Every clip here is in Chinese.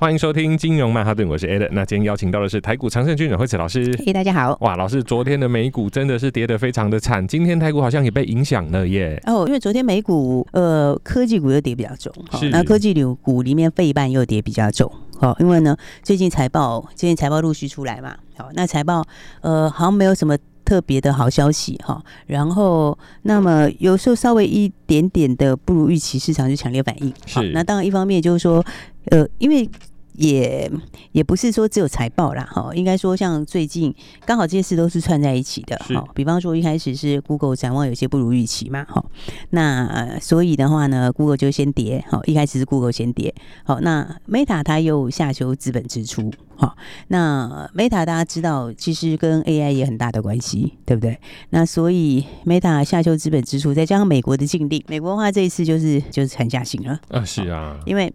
欢迎收听金融曼哈顿，我是 Ed。那今天邀请到的是台股长盛军阮惠慈老师。嘿，大家好。哇，老师，昨天的美股真的是跌得非常的惨，今天台股好像也被影响了耶。哦，因为昨天美股呃科技股又跌比较重，是那科技股股里面费半又跌比较重。好，因为呢最近财报最近财报陆续出来嘛，好，那财报呃好像没有什么特别的好消息哈。然后那么有时候稍微一点点的不如预期，市场就强烈反应。是，那当然一方面就是说呃因为。也也不是说只有财报啦，哈，应该说像最近刚好这些事都是串在一起的，哈。比方说一开始是 Google 展望有些不如预期嘛，哈。那所以的话呢，Google 就先跌，好，一开始是 Google 先跌，好，那 Meta 它又下修资本支出，好，那 Meta 大家知道其实跟 AI 也很大的关系，对不对？那所以 Meta 下修资本支出，再加上美国的禁令，美国的话这一次就是就是惨下行了，啊，是啊，因为。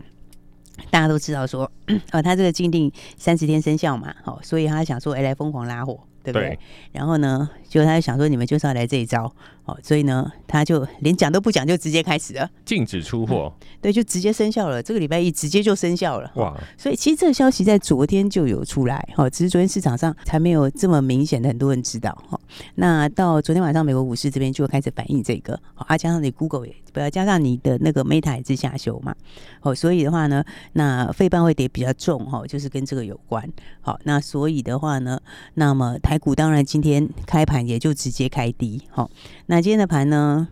大家都知道说，呃，他这个禁令三十天生效嘛，好，所以他想说，哎，来疯狂拉火，对不对？对。然后呢，就他就想说，你们就是要来这一招。哦，所以呢，他就连讲都不讲，就直接开始了，禁止出货。对，就直接生效了。这个礼拜一直接就生效了。哇！所以其实这个消息在昨天就有出来，哦，只是昨天市场上才没有这么明显的很多人知道，哈。那到昨天晚上，美国股市这边就开始反映这个，哦啊，加上你 Google 也不要加上你的那个 Meta 也是下修嘛，哦，所以的话呢，那费半会跌比较重，哈，就是跟这个有关。好，那所以的话呢，那么台股当然今天开盘也就直接开低，哦，那。今天的盘呢，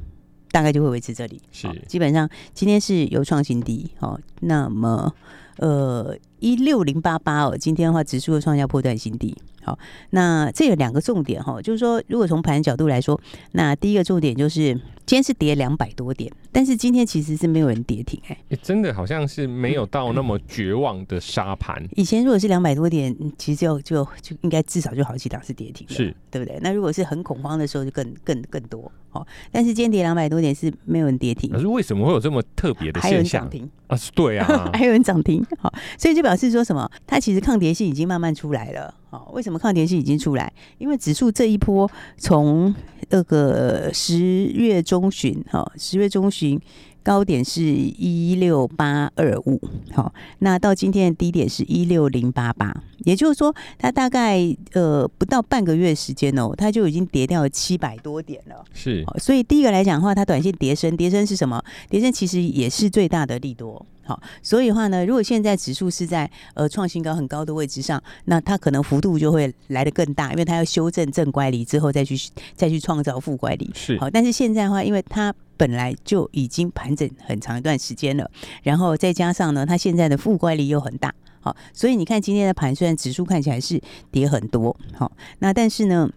大概就会维持这里，是基本上今天是有创新低，好，那么呃一六零八八哦，今天的话指数会创下破断新低，好，那这有两个重点哈，就是说如果从盘角度来说，那第一个重点就是。今天是跌两百多点，但是今天其实是没有人跌停哎、欸，真的好像是没有到那么绝望的杀盘。以前如果是两百多点，其实就就就应该至少就好几档是跌停，是对不对？那如果是很恐慌的时候，就更更更多哦。但是今天跌两百多点是没有人跌停，可是为什么会有这么特别的现象？还有人涨停啊？对啊，还有人涨停，好，所以就表示说什么？它其实抗跌性已经慢慢出来了。哦，为什么抗跌性已经出来？因为指数这一波从那个十月中旬，哈，十月中旬高点是一六八二五，好，那到今天的低点是一六零八八，也就是说，它大概呃不到半个月时间哦，它就已经跌掉了七百多点了。是，所以第一个来讲的话，它短线跌升，跌升是什么？跌升其实也是最大的利多。好，所以的话呢，如果现在指数是在呃创新高很高的位置上，那它可能幅度就会来得更大，因为它要修正正乖离之后再去再去创造负乖离。是，好，但是现在的话，因为它本来就已经盘整很长一段时间了，然后再加上呢，它现在的负乖离又很大，好，所以你看今天的盘虽然指数看起来是跌很多，好，那但是呢，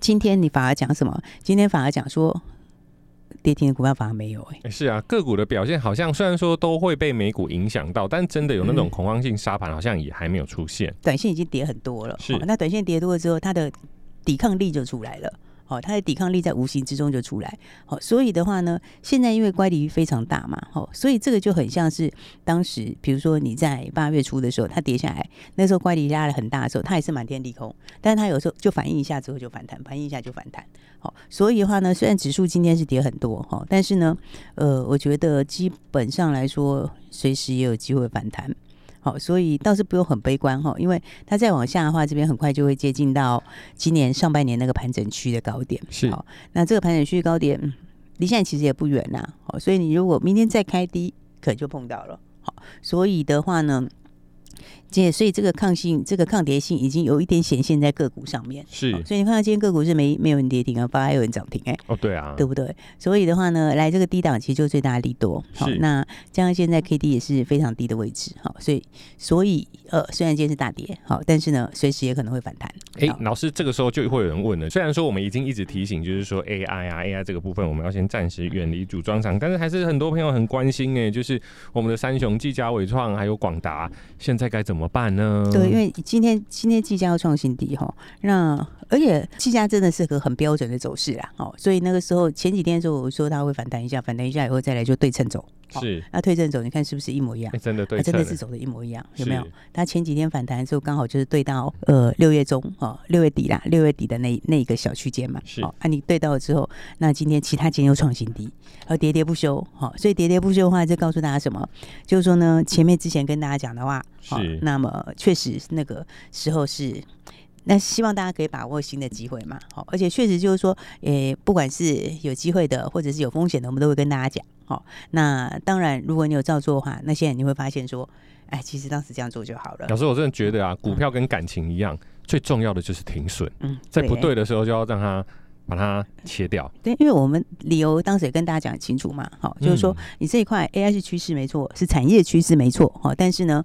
今天你反而讲什么？今天反而讲说。跌停的股票反而没有哎、欸，是啊，个股的表现好像虽然说都会被美股影响到，但真的有那种恐慌性杀盘，好像也还没有出现。短线已经跌很多了，是那短线跌多了之后，它的抵抗力就出来了。好，它的抵抗力在无形之中就出来。好，所以的话呢，现在因为乖离非常大嘛，好，所以这个就很像是当时，比如说你在八月初的时候，它跌下来，那时候乖离拉的很大的时候，它也是满天利空，但是它有时候就反应一下之后就反弹，反应一下就反弹。好，所以的话呢，虽然指数今天是跌很多哈，但是呢，呃，我觉得基本上来说，随时也有机会反弹。好，所以倒是不用很悲观哈，因为它再往下的话，这边很快就会接近到今年上半年那个盘整区的高点。是，好，那这个盘整区高点离现在其实也不远呐。好，所以你如果明天再开低，可能就碰到了。好，所以的话呢，这所以这个抗性、这个抗跌性已经有一点显现在个股上面。是，所以你看到今天个股是没没有人跌停啊，反而还有人涨停哎。哦，对啊，对不对？所以的话呢，来这个低档其实就最大的利多。好，那加上现在 K D 也是非常低的位置，好，所以所以呃，虽然今天是大跌，好，但是呢，随时也可能会反弹。哎，老师，这个时候就会有人问了，虽然说我们已经一直提醒，就是说 A I 啊 A I 这个部分我们要先暂时远离组装厂，但是还是很多朋友很关心哎，就是我们的三雄技嘉、伟创还有广达，现在该怎么怎么办呢？对，因为今天今天计价要创新低哈，那而且计价真的是个很标准的走势啦，哦，所以那个时候前几天的时候我说它会反弹一下，反弹一下以后再来就对称走，是，那推正走，你看是不是一模一样？真的对，真的是走的一模一样，有没有？它前几天反弹的时候刚好就是对到呃六月中哦，六月底啦，六月底的那那一个小区间嘛，是，啊你对到了之后，那今天其他间又创新低，而喋喋不休，好，所以喋喋不休的话，就告诉大家什么？就是说呢，前面之前跟大家讲的话，是，那么确实那个时候是。那希望大家可以把握新的机会嘛，好，而且确实就是说，诶、欸，不管是有机会的，或者是有风险的，我们都会跟大家讲，好。那当然，如果你有照做的话，那现在你会发现说，哎，其实当时这样做就好了。老师，我真的觉得啊，股票跟感情一样，嗯、最重要的就是停损。嗯，在不对的时候就要让它把它切掉。对，因为我们理由当时也跟大家讲清楚嘛，好，就是说你这一块 AI 是趋势没错，是产业趋势没错，好，但是呢。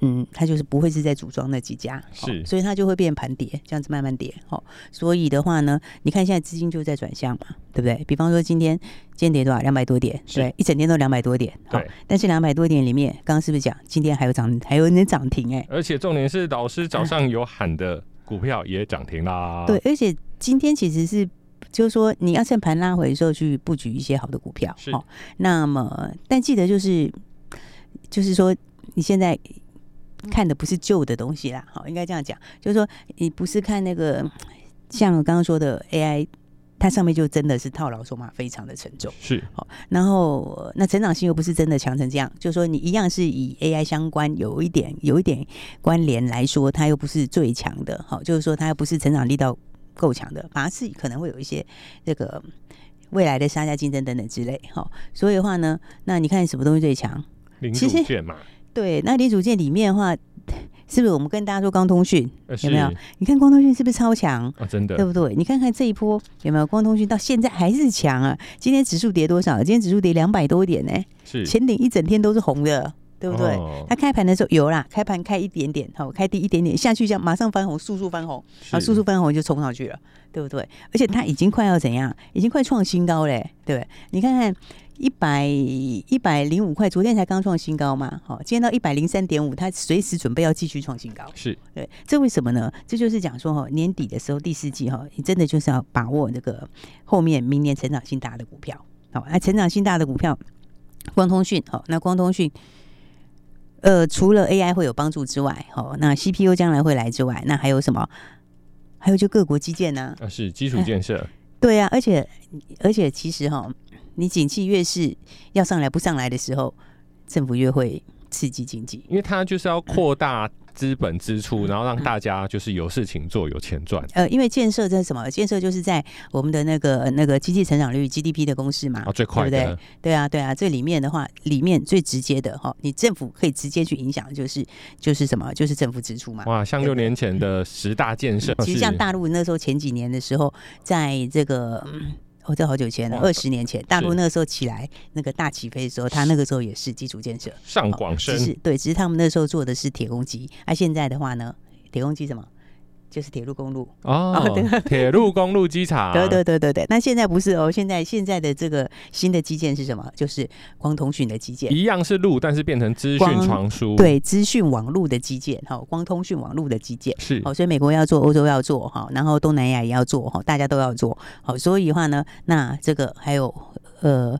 嗯，它就是不会是在组装那几家，是，所以它就会变盘跌，这样子慢慢跌，哦，所以的话呢，你看现在资金就在转向嘛，对不对？比方说今天今天跌多少？两百多点，对，一整天都两百多点，对。但是两百多点里面，刚刚是不是讲今天还有涨，还有人涨停哎？而且重点是老师早上有喊的股票也涨停啦。对，而且今天其实是就是说你要趁盘拉回的时候去布局一些好的股票，是。那么，但记得就是就是说你现在。看的不是旧的东西啦，好，应该这样讲，就是说你不是看那个像我刚刚说的 AI，它上面就真的是套牢筹码非常的沉重，是好，然后那成长性又不是真的强成这样，就是说你一样是以 AI 相关有一点有一点关联来说，它又不是最强的，好，就是说它又不是成长力道够强的，反而是可能会有一些这个未来的杀价竞争等等之类，好，所以的话呢，那你看什么东西最强？零组件嘛。对，那零组件里面的话，是不是我们跟大家说光通讯有没有？你看光通讯是不是超强啊？真的，对不对？你看看这一波有没有光通讯到现在还是强啊？今天指数跌多少？今天指数跌两百多点呢、欸，是前顶一整天都是红的，对不对？哦、它开盘的时候有啦，开盘开一点点，好，开低一点点下去，这样马上翻红，速速翻红，然后速速翻红就冲上去了，对不对？而且它已经快要怎样？已经快创新高嘞，对不对？你看看。一百一百零五块，昨天才刚创新高嘛，好，今天到一百零三点五，它随时准备要继续创新高。是对，这为什么呢？这就是讲说哈，年底的时候第四季哈，你真的就是要把握这个后面明年成长性大的股票。好，那成长性大的股票，光通讯好，那光通讯，呃，除了 AI 会有帮助之外，哦，那 CPU 将来会来之外，那还有什么？还有就各国基建呢？啊，是基础建设。对啊，而且而且其实哈。你景气越是要上来不上来的时候，政府越会刺激经济，因为它就是要扩大资本支出，然后让大家就是有事情做，有钱赚。呃，因为建设这是什么？建设就是在我们的那个那个经济成长率 GDP 的公式嘛，哦，最快的，对不对？对啊，对啊，这里面的话，里面最直接的哈，你政府可以直接去影响，就是就是什么？就是政府支出嘛。哇，像六年前的十大建设，其实像大陆那时候前几年的时候，在这个。哦，这好久前了，二十年前，大陆那个时候起来那个大起飞的时候，他那个时候也是基础建设，上广深，只是对，只是他们那时候做的是铁公鸡，而、啊、现在的话呢，铁公鸡什么？就是铁路公路哦，铁路公路机场，对对对对对。那现在不是哦，现在现在的这个新的基建是什么？就是光通讯的基建，一样是路，但是变成资讯传输，对，资讯网络的基建，哈，光通讯网络的基建是。好，所以美国要做，欧洲要做，哈，然后东南亚也要做，哈，大家都要做，好，所以的话呢，那这个还有呃。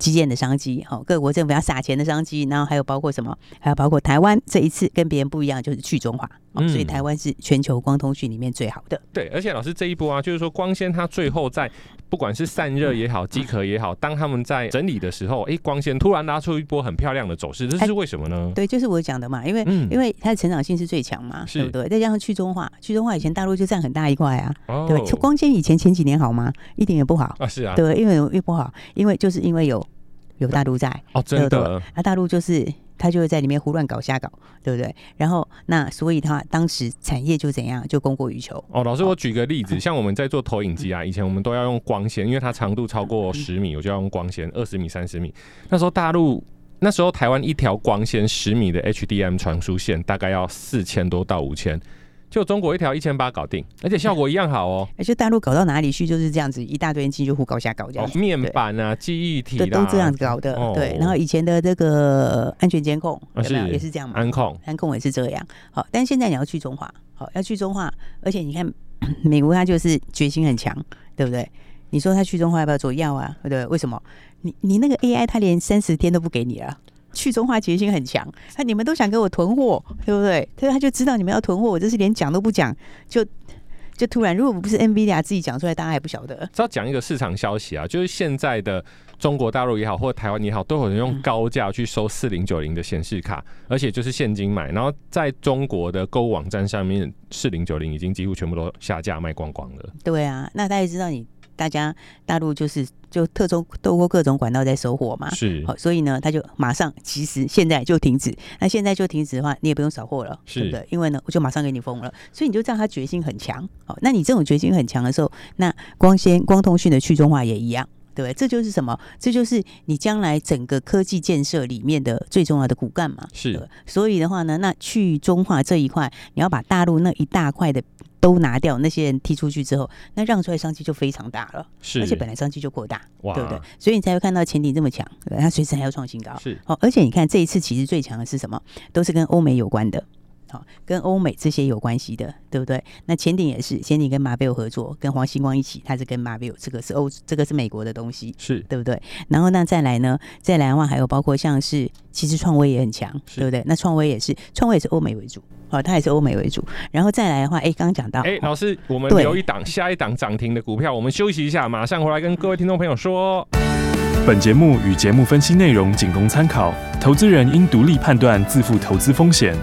基建的商机，好，各国政府要撒钱的商机，然后还有包括什么？还有包括台湾这一次跟别人不一样，就是去中化，嗯，所以台湾是全球光通讯里面最好的。对，而且老师这一波啊，就是说光纤它最后在不管是散热也好，机壳也好，当他们在整理的时候，哎，光纤突然拉出一波很漂亮的走势，这是为什么呢？对，就是我讲的嘛，因为、嗯、因为它的成长性是最强嘛，对不对？再加上去中化，去中化以前大陆就占很大一块啊，哦、对，光纤以前前几年好吗？一点也不好啊，是啊，对，因为又不好，因为就是因为有。有大陆在哦，真的，那大陆就是他就会在里面胡乱搞瞎搞，对不对？然后那所以他当时产业就怎样，就供过于求。哦，老师，我举个例子，像我们在做投影机啊，以前我们都要用光纤，因为它长度超过十米，我就要用光纤，二十米、三十米。那时候大陆。那时候台湾一条光纤十米的 HDM 传输线大概要四千多到五千，就中国一条一千八搞定，而且效果一样好哦。而且大陆搞到哪里去就是这样子，一大堆人进去胡搞瞎搞这样。面板啊，记忆体对，都这样子搞的。对，然后以前的这个安全监控有没有也是这样嘛？安控，安控也是这样。好，但现在你要去中化，好，要去中化，而且你看 美国它就是决心很强，对不对？你说他去中化要不要做？要啊，对不对？为什么？你你那个 AI，他连三十天都不给你了。去中化决心很强，那你们都想给我囤货，对不对？所以他就知道你们要囤货，我这是连讲都不讲，就就突然，如果不是 NVIDIA 自己讲出来，大家还不晓得。只要讲一个市场消息啊，就是现在的中国大陆也好，或者台湾也好，都有人用高价去收四零九零的显示卡，而且就是现金买，然后在中国的购物网站上面，四零九零已经几乎全部都下架卖光光了。对啊，那大家知道你。大家大陆就是就特中透过各种管道在收货嘛，是好，所以呢，他就马上其实现在就停止。那现在就停止的话，你也不用扫货了，是对不对？因为呢，我就马上给你封了。所以你就知道他决心很强。好，那你这种决心很强的时候，那光纤光通讯的去中化也一样，对不对？这就是什么？这就是你将来整个科技建设里面的最重要的骨干嘛。是，所以的话呢，那去中化这一块，你要把大陆那一大块的。都拿掉，那些人踢出去之后，那让出来商机就非常大了，是，而且本来商机就扩大，哇对不对？所以你才会看到前景这么强，它随时还要创新高，是。好，而且你看这一次其实最强的是什么？都是跟欧美有关的，好，跟欧美这些有关系的，对不对？那前顶也是，前顶跟 Marvell 合作，跟黄星光一起，它是跟 Marvell，这个是欧，这个是美国的东西，是对不对？然后那再来呢？再来的话还有包括像是，其实创威也很强，对不对？那创威也是，创威也是欧美为主。哦，它也是欧美为主，然后再来的话，哎，刚刚讲到，哎，老师，我们留一档，下一档涨停的股票，我们休息一下，马上回来跟各位听众朋友说。本节目与节目分析内容仅供参考，投资人应独立判断，自负投资风险。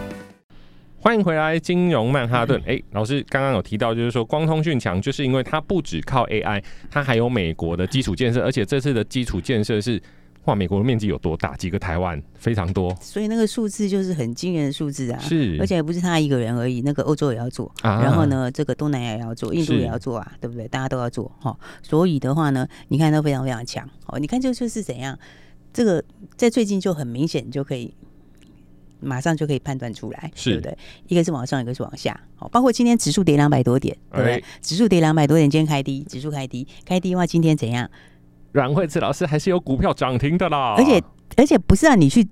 欢迎回来，金融曼哈顿。哎，老师刚刚有提到，就是说光通讯强，就是因为它不只靠 AI，它还有美国的基础建设，而且这次的基础建设是。哇，美国的面积有多大？几个台湾非常多，所以那个数字就是很惊人的数字啊！是，而且也不是他一个人而已，那个欧洲也要做，啊、然后呢，这个东南亚也要做，印度也要做啊，是对不对？大家都要做哈。所以的话呢，你看都非常非常强哦。你看就就是怎样，这个在最近就很明显，就可以马上就可以判断出来，是对不对？一个是往上，一个是往下。好，包括今天指数跌两百多点，对不对？欸、指数跌两百多点，今天开低，指数开低，开低的话，今天怎样？阮慧慈老师还是有股票涨停的啦，而且而且不是让你去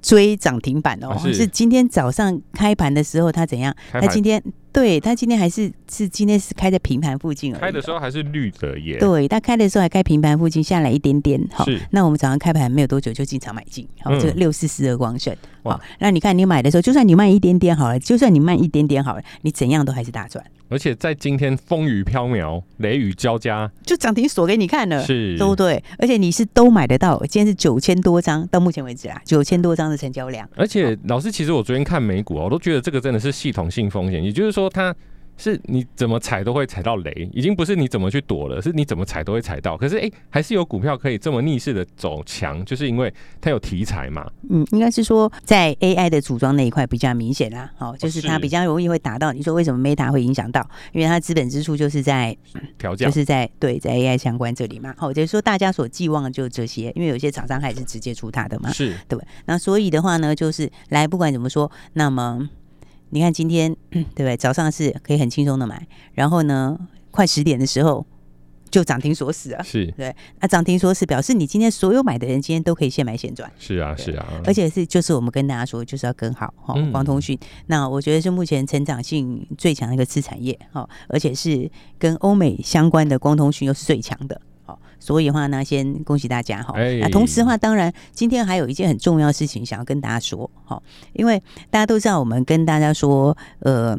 追涨停板哦，是今天早上开盘的时候，它怎样？它今天。对，它今天还是是今天是开在平盘附近而已，开的时候还是绿的耶。对，它开的时候还开平盘附近，下来一点点。好，是那我们早上开盘没有多久就进场买进。好，这个六四四的光胜。好，那你看你买的时候，就算你慢一点点好了，就算你慢一点点好了，你怎样都还是大赚。而且在今天风雨飘渺、雷雨交加，就涨停锁给你看了，是，对不对？而且你是都买得到。今天是九千多张，到目前为止啊，九千多张的成交量。而且老师，其实我昨天看美股啊，我都觉得这个真的是系统性风险，也就是说。说它是你怎么踩都会踩到雷，已经不是你怎么去躲了，是你怎么踩都会踩到。可是哎、欸，还是有股票可以这么逆势的走强，就是因为它有题材嘛。嗯，应该是说在 AI 的组装那一块比较明显啦。好，就是它比较容易会达到。你说为什么 Meta 会影响到？因为它资本支出就是在调价，就是在对在 AI 相关这里嘛。好，就是说大家所寄望的就是这些，因为有些厂商还是直接出它的嘛。是对。那所以的话呢，就是来不管怎么说，那么。你看今天 对不对？早上是可以很轻松的买，然后呢，快十点的时候就涨停锁死啊。是对，那涨停锁死表示你今天所有买的人今天都可以现买现赚。是啊，是啊，而且是就是我们跟大家说，就是要跟好哈，光通讯。嗯、那我觉得是目前成长性最强的一个次产业哈，而且是跟欧美相关的光通讯又是最强的。所以的话呢，先恭喜大家哈。那同时的话，当然今天还有一件很重要的事情想要跟大家说哈，因为大家都知道，我们跟大家说，呃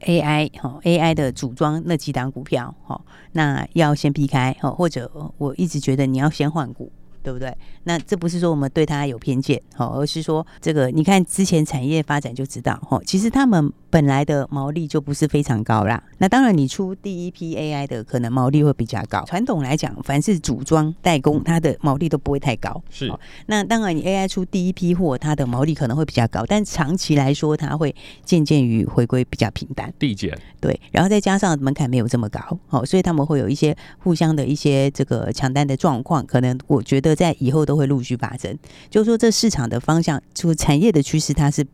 ，AI 哈，AI 的组装那几档股票哈，那要先避开哈，或者我一直觉得你要先换股。对不对？那这不是说我们对他有偏见，好，而是说这个你看之前产业发展就知道，哦，其实他们本来的毛利就不是非常高啦。那当然，你出第一批 AI 的可能毛利会比较高。传统来讲，凡是组装代工，它的毛利都不会太高。是。那当然，你 AI 出第一批货，它的毛利可能会比较高，但长期来说，它会渐渐于回归比较平淡。递减。对，然后再加上门槛没有这么高，好，所以他们会有一些互相的一些这个抢单的状况，可能我觉得在以后都会陆续发生。就是说，这市场的方向，就产业的趋势，它是。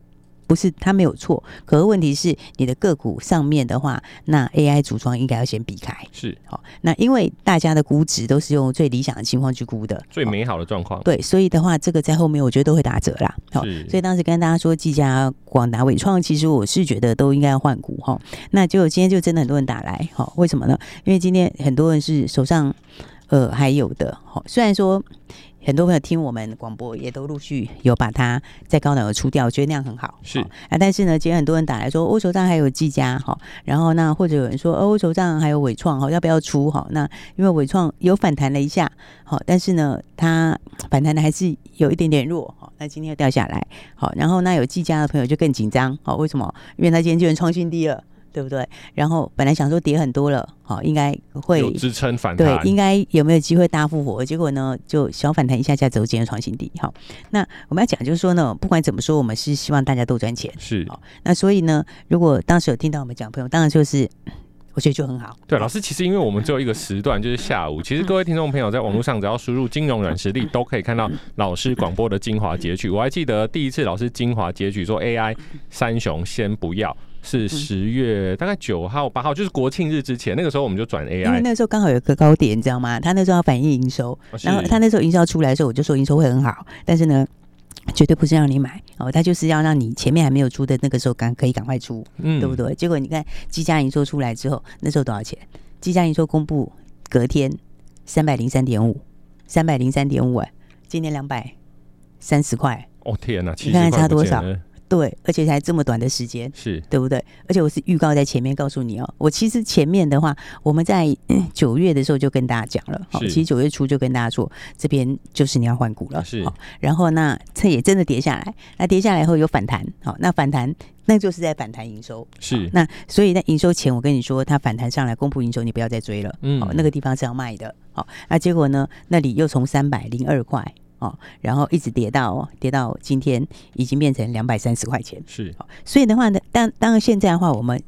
不是它没有错，可是问题是你的个股上面的话，那 AI 组装应该要先避开。是好，那因为大家的估值都是用最理想的情况去估的，最美好的状况。对，所以的话，这个在后面我觉得都会打折啦。好，所以当时跟大家说，技嘉、广达、伟创，其实我是觉得都应该要换股哈。那就今天就真的很多人打来，好，为什么呢？因为今天很多人是手上呃还有的，好，虽然说。很多朋友听我们广播，也都陆续有把它在高档的出掉，我觉得那样很好。是啊，但是呢，今天很多人打来说，我手上还有技嘉哈，然后那或者有人说，哦，我手上还有伟创哈，要不要出哈？那因为伟创有反弹了一下，好，但是呢，它反弹的还是有一点点弱，哈，那今天又掉下来，好，然后那有技嘉的朋友就更紧张，好，为什么？因为它今天居然创新低了。对不对？然后本来想说跌很多了，好，应该会有支撑反弹，对，应该有没有机会大复活？结果呢，就小反弹一下，下走今天创新低。好，那我们要讲就是说呢，不管怎么说，我们是希望大家都赚钱，是。好，那所以呢，如果当时有听到我们讲的朋友，当然就是我觉得就很好。对，老师，其实因为我们只有一个时段，就是下午。其实各位听众朋友在网络上只要输入“金融软实力”，都可以看到老师广播的精华截取。我还记得第一次老师精华截取说 AI 三雄先不要。是十月大概九号八号，就是国庆日之前，那个时候我们就转 AI，因为那时候刚好有一个高点，你知道吗？他那时候要反映营收，然后他那时候营收出来的时候，我就说营收会很好，但是呢，绝对不是让你买哦，他就是要让你前面还没有出的那个时候赶可以赶快出，嗯，对不对？结果你看季佳营收出来之后，那时候多少钱？季佳营收公布隔天三百零三点五，三百零三点五哎，今天两百三十块，哦天哪，你看看差多少？对，而且才这么短的时间，是对不对？而且我是预告在前面告诉你哦，我其实前面的话，我们在九月的时候就跟大家讲了，好，其实九月初就跟大家说，这边就是你要换股了，是。然后那这也真的跌下来，那跌下来以后有反弹，好，那反弹那就是在反弹营收，是。那所以在营收前，我跟你说，它反弹上来公布营收，你不要再追了，嗯，好，那个地方是要卖的，好，那结果呢，那里又从三百零二块。哦，然后一直跌到跌到今天，已经变成两百三十块钱。是，所以的话呢，当当然现在的话，我们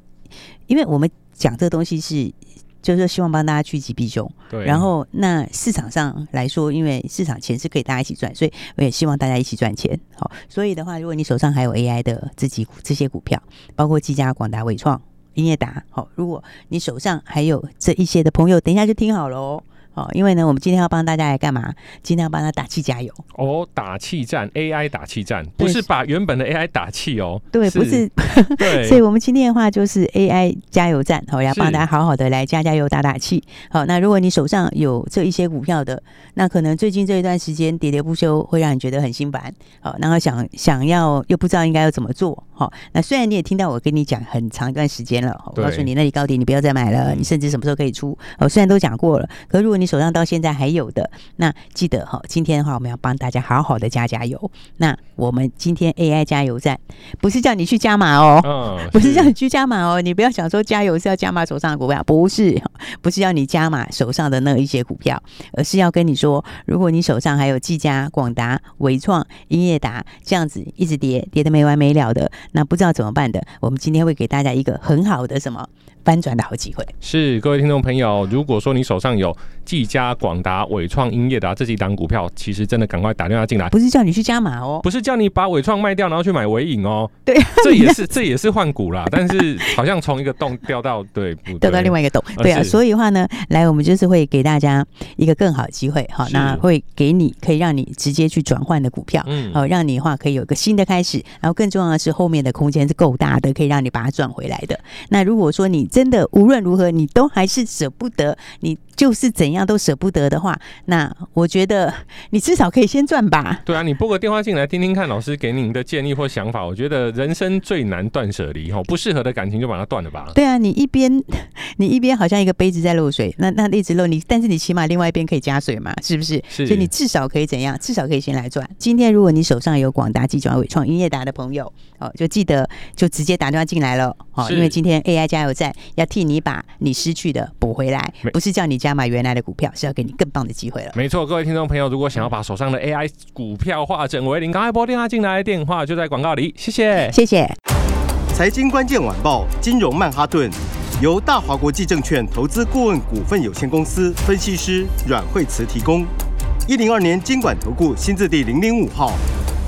因为我们讲这个东西是，就是说希望帮大家趋吉避凶。对。然后那市场上来说，因为市场钱是可以大家一起赚，所以我也希望大家一起赚钱。好，所以的话，如果你手上还有 AI 的自己这些股票，包括技嘉、广达、伟创、英业达，好，如果你手上还有这一些的朋友，等一下就听好了哦。哦，因为呢，我们今天要帮大家来干嘛？今天要帮他打气加油哦，打气战 AI 打气战，不是把原本的 AI 打气哦，对，不是，对，所以我们今天的话就是 AI 加油站，好，要帮大家好好的来加加油打打气。好，那如果你手上有这一些股票的，那可能最近这一段时间喋喋不休，会让你觉得很心烦。好，然后想想要又不知道应该要怎么做。好，那虽然你也听到我跟你讲很长一段时间了，我告诉你那里高点你不要再买了，你甚至什么时候可以出？哦，虽然都讲过了，可如果你手上到现在还有的，那记得哈，今天的话我们要帮大家好好的加加油。那我们今天 AI 加油站不是叫你去加码哦，嗯、不是叫你去加码哦，你不要想说加油是要加码手上的股票，不是，不是要你加码手上的那一些股票，而是要跟你说，如果你手上还有技嘉、广达、纬创、英业达这样子一直跌跌的没完没了的，那不知道怎么办的，我们今天会给大家一个很好的什么？翻转的好机会是各位听众朋友，如果说你手上有技嘉、广达、伟创、英业达这几档股票，其实真的赶快打电话进来。不是叫你去加码哦，不是叫你把伟创卖掉然后去买伟影哦。对，这也是这也是换股啦，但是好像从一个洞掉到对，掉到另外一个洞。对啊，所以的话呢，来我们就是会给大家一个更好的机会，好，那会给你可以让你直接去转换的股票，嗯，好，让你的话可以有一个新的开始，然后更重要的是后面的空间是够大的，可以让你把它赚回来的。那如果说你真的无论如何你都还是舍不得，你就是怎样都舍不得的话，那我觉得你至少可以先赚吧。对啊，你拨个电话进来听听看，老师给您的建议或想法。我觉得人生最难断舍离，哈，不适合的感情就把它断了吧。对啊，你一边你一边好像一个杯子在漏水，那那一直漏你，但是你起码另外一边可以加水嘛，是不是？是。所以你至少可以怎样？至少可以先来赚。今天如果你手上有广达、技嘉、纬创、英业达的朋友，哦，就记得就直接打电话进来了，哦，因为今天 AI 加油站要替你把你失去的补回来，不是叫你加买原来的股票，是要给你更棒的机会了。没错，各位听众朋友，如果想要把手上的 AI 股票化整为零，赶快拨电话进来，电话就在广告里。谢谢，谢谢。财经关键晚报，金融曼哈顿，由大华国际证券投资顾问股份有限公司分析师阮慧慈提供。一零二年金管投顾新字第零零五号。